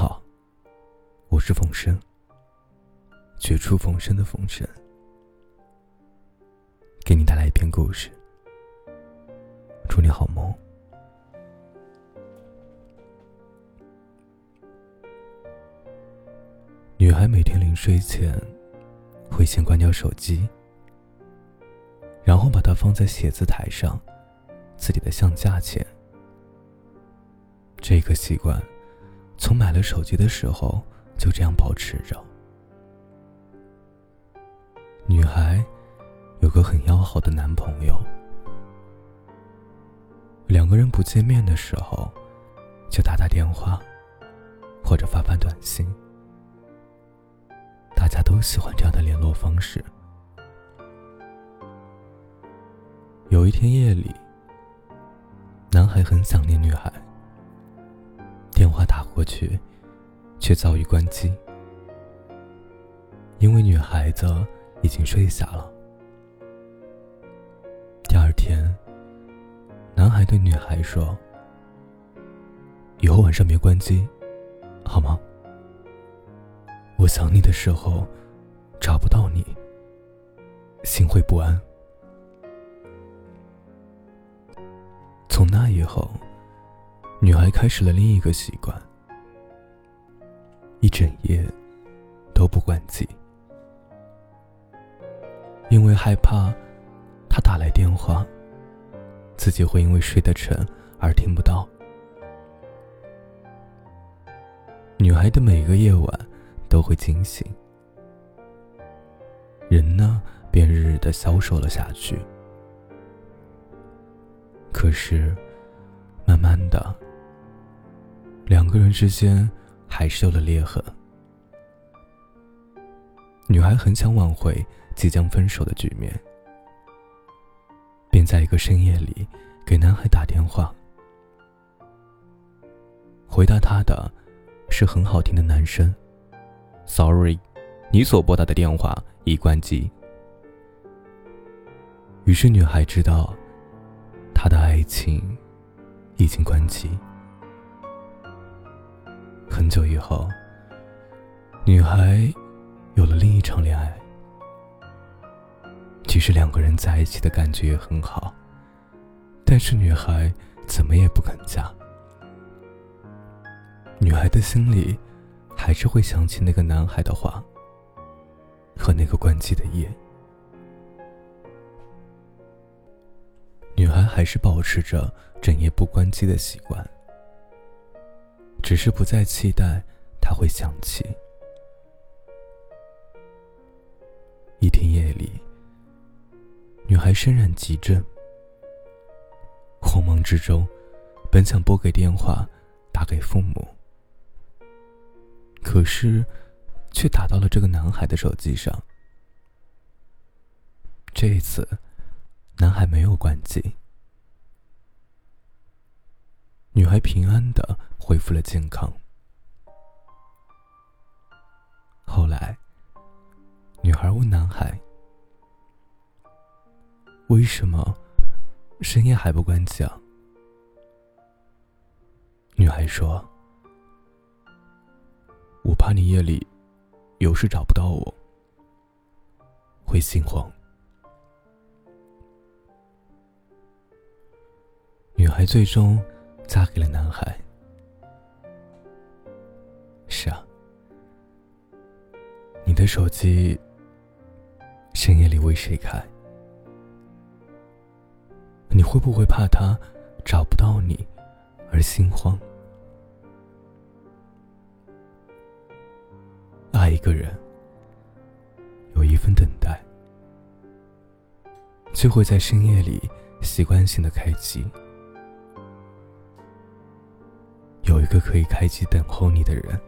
好，我是冯生，绝处逢生的冯生，给你带来一篇故事。祝你好梦。女孩每天临睡前会先关掉手机，然后把它放在写字台上自己的相架前。这个习惯从买了手机的时候就这样保持着。女孩有个很要好的男朋友，两个人不见面的时候就打打电话或者发发短信。大家都喜欢这样的联络方式。有一天夜里，男孩很想念女孩，电话打过去，却遭遇关机，因为女孩子已经睡下了。第二天，男孩对女孩说：“以后晚上别关机，好吗？”我想你的时候，找不到你，心会不安。从那以后，女孩开始了另一个习惯：一整夜都不关机，因为害怕他打来电话，自己会因为睡得沉而听不到。女孩的每个夜晚。都会惊醒，人呢便日日的消瘦了下去。可是，慢慢的，两个人之间还是有了裂痕。女孩很想挽回即将分手的局面，便在一个深夜里给男孩打电话，回答他的是很好听的男声。Sorry，你所拨打的电话已关机。于是女孩知道，她的爱情已经关机。久以后，女孩有了另一场恋爱。其实两个人在一起的感觉也很好，但是女孩怎么也不肯嫁。女孩的心里。还是会想起那个男孩的话，和那个关机的夜。女孩还是保持着整夜不关机的习惯，只是不再期待他会想起。一天夜里，女孩身染急症，慌忙之中，本想拨给电话，打给父母。可是，却打到了这个男孩的手机上。这一次，男孩没有关机，女孩平安的恢复了健康。后来，女孩问男孩：“为什么深夜还不关机啊？”女孩说。我怕你夜里有事找不到我，会心慌。女孩最终嫁给了男孩。的手机深夜里为谁开？你会不会怕他找不到你而心慌？爱一个人，有一份等待，就会在深夜里习惯性的开机。有一个可以开机等候你的人，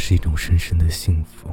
是一种深深的幸福。